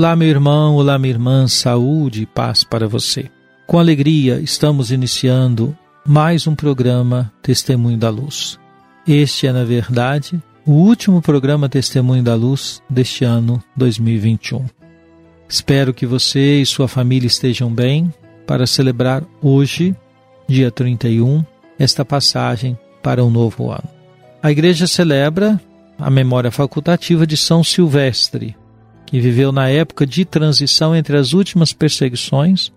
Olá, meu irmão, olá, minha irmã, saúde e paz para você. Com alegria, estamos iniciando mais um programa Testemunho da Luz. Este é, na verdade, o último programa Testemunho da Luz deste ano 2021. Espero que você e sua família estejam bem para celebrar hoje, dia 31, esta passagem para um novo ano. A igreja celebra a memória facultativa de São Silvestre, que viveu na época de transição entre as últimas perseguições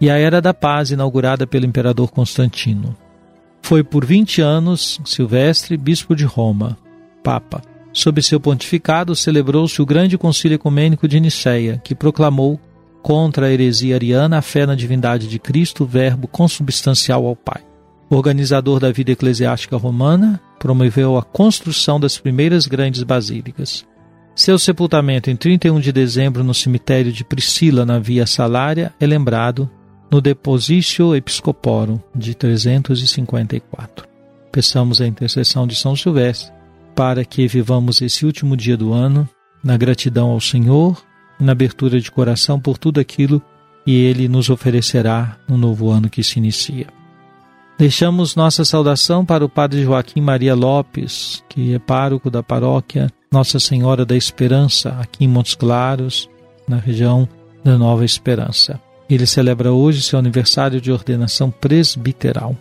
e a Era da Paz inaugurada pelo imperador Constantino. Foi por 20 anos Silvestre, bispo de Roma, papa. Sob seu pontificado celebrou-se o Grande Concílio Ecumênico de Nicéia, que proclamou contra a heresia ariana a fé na divindade de Cristo, verbo consubstancial ao Pai. Organizador da vida eclesiástica romana, promoveu a construção das primeiras grandes basílicas. Seu sepultamento em 31 de dezembro no cemitério de Priscila, na Via Salária, é lembrado no Depositio Episcoporum de 354. Peçamos a intercessão de São Silvestre para que vivamos esse último dia do ano na gratidão ao Senhor e na abertura de coração por tudo aquilo que Ele nos oferecerá no novo ano que se inicia. Deixamos nossa saudação para o Padre Joaquim Maria Lopes, que é pároco da paróquia nossa Senhora da Esperança, aqui em Montes Claros, na região da Nova Esperança. Ele celebra hoje seu aniversário de ordenação presbiteral.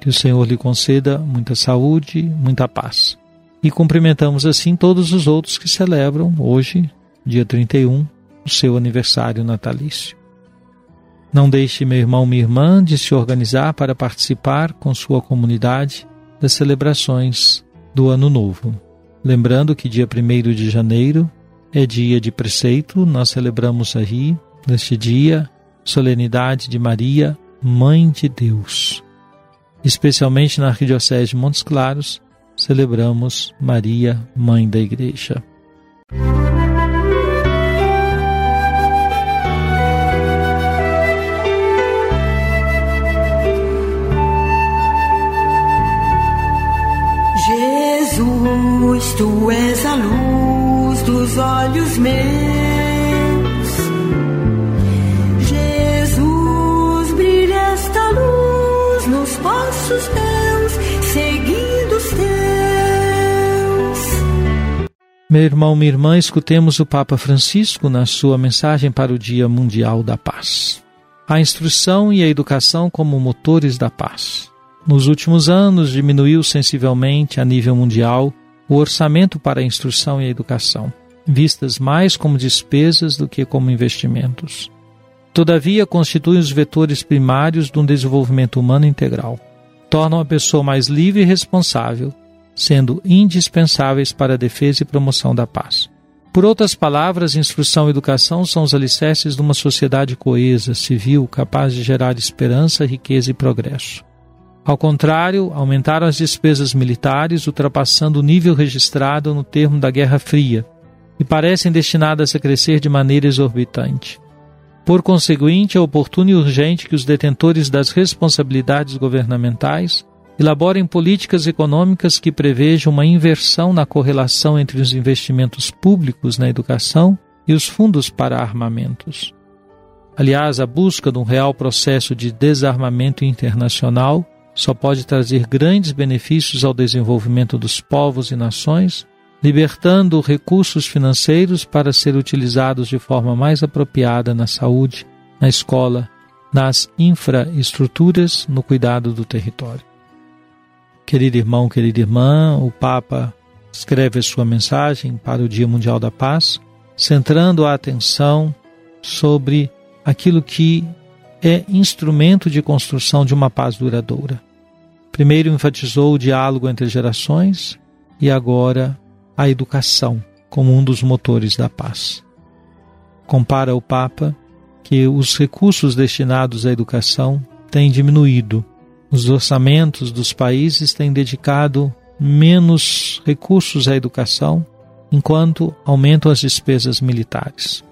Que o Senhor lhe conceda muita saúde, muita paz. E cumprimentamos assim todos os outros que celebram hoje, dia 31, o seu aniversário natalício. Não deixe, meu irmão, minha irmã, de se organizar para participar com sua comunidade das celebrações do Ano Novo. Lembrando que dia 1 de janeiro é dia de preceito, nós celebramos aí, neste dia, solenidade de Maria, Mãe de Deus. Especialmente na Arquidiocese de Montes Claros, celebramos Maria, Mãe da Igreja. Tu és a luz dos olhos meus. Jesus, brilha esta luz nos passos teus, seguindo os teus. Meu irmão, minha irmã, escutemos o Papa Francisco na sua mensagem para o Dia Mundial da Paz. A instrução e a educação como motores da paz. Nos últimos anos, diminuiu sensivelmente a nível mundial o orçamento para a instrução e a educação, vistas mais como despesas do que como investimentos. Todavia, constituem os vetores primários de um desenvolvimento humano integral. Tornam a pessoa mais livre e responsável, sendo indispensáveis para a defesa e promoção da paz. Por outras palavras, instrução e educação são os alicerces de uma sociedade coesa, civil, capaz de gerar esperança, riqueza e progresso. Ao contrário, aumentaram as despesas militares, ultrapassando o nível registrado no termo da Guerra Fria, e parecem destinadas a crescer de maneira exorbitante. Por conseguinte, é oportuno e urgente que os detentores das responsabilidades governamentais elaborem políticas econômicas que prevejam uma inversão na correlação entre os investimentos públicos na educação e os fundos para armamentos. Aliás, a busca de um real processo de desarmamento internacional só pode trazer grandes benefícios ao desenvolvimento dos povos e nações libertando recursos financeiros para ser utilizados de forma mais apropriada na saúde, na escola, nas infraestruturas, no cuidado do território. Querido irmão, querida irmã, o Papa escreve a sua mensagem para o Dia Mundial da Paz, centrando a atenção sobre aquilo que é instrumento de construção de uma paz duradoura. Primeiro enfatizou o diálogo entre gerações e agora a educação como um dos motores da paz. Compara o Papa que os recursos destinados à educação têm diminuído. Os orçamentos dos países têm dedicado menos recursos à educação, enquanto aumentam as despesas militares.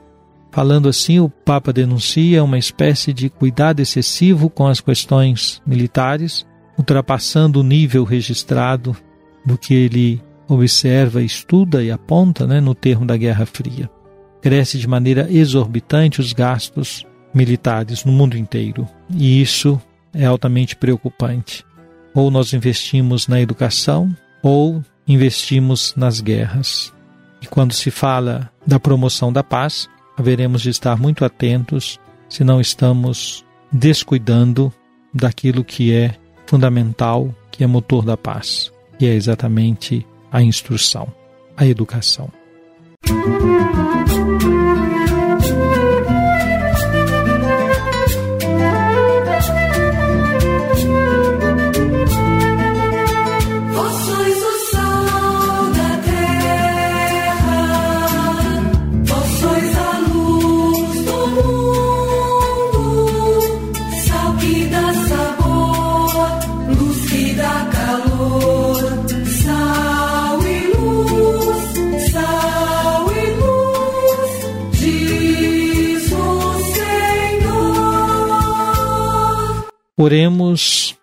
Falando assim, o Papa denuncia uma espécie de cuidado excessivo com as questões militares, ultrapassando o nível registrado do que ele observa, estuda e aponta né, no termo da Guerra Fria. Cresce de maneira exorbitante os gastos militares no mundo inteiro, e isso é altamente preocupante. Ou nós investimos na educação, ou investimos nas guerras. E quando se fala da promoção da paz, haveremos de estar muito atentos se não estamos descuidando daquilo que é fundamental, que é motor da paz, que é exatamente a instrução, a educação. Música Oremos,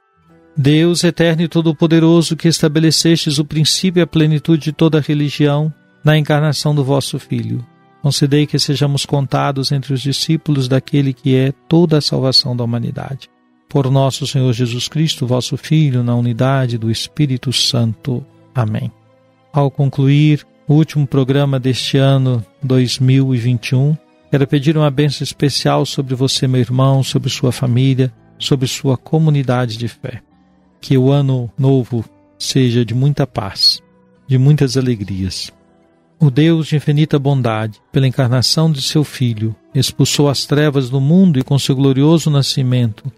Deus eterno e todo-poderoso, que estabelecestes o princípio e a plenitude de toda religião na encarnação do vosso Filho. Concedei que sejamos contados entre os discípulos daquele que é toda a salvação da humanidade. Por nosso Senhor Jesus Cristo, vosso Filho, na unidade do Espírito Santo. Amém. Ao concluir o último programa deste ano 2021, quero pedir uma bênção especial sobre você, meu irmão, sobre sua família sobre sua comunidade de fé. Que o ano novo seja de muita paz, de muitas alegrias. O Deus de infinita bondade, pela encarnação de seu Filho, expulsou as trevas do mundo e com seu glorioso nascimento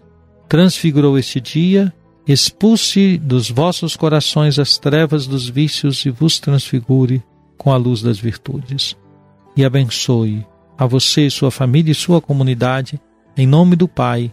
transfigurou este dia, expulse dos vossos corações as trevas dos vícios e vos transfigure com a luz das virtudes. E abençoe a você, sua família e sua comunidade, em nome do Pai,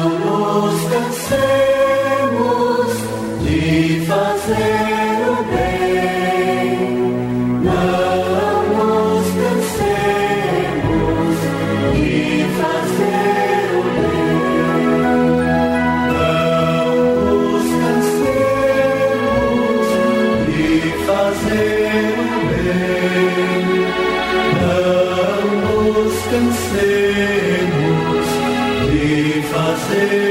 fazer.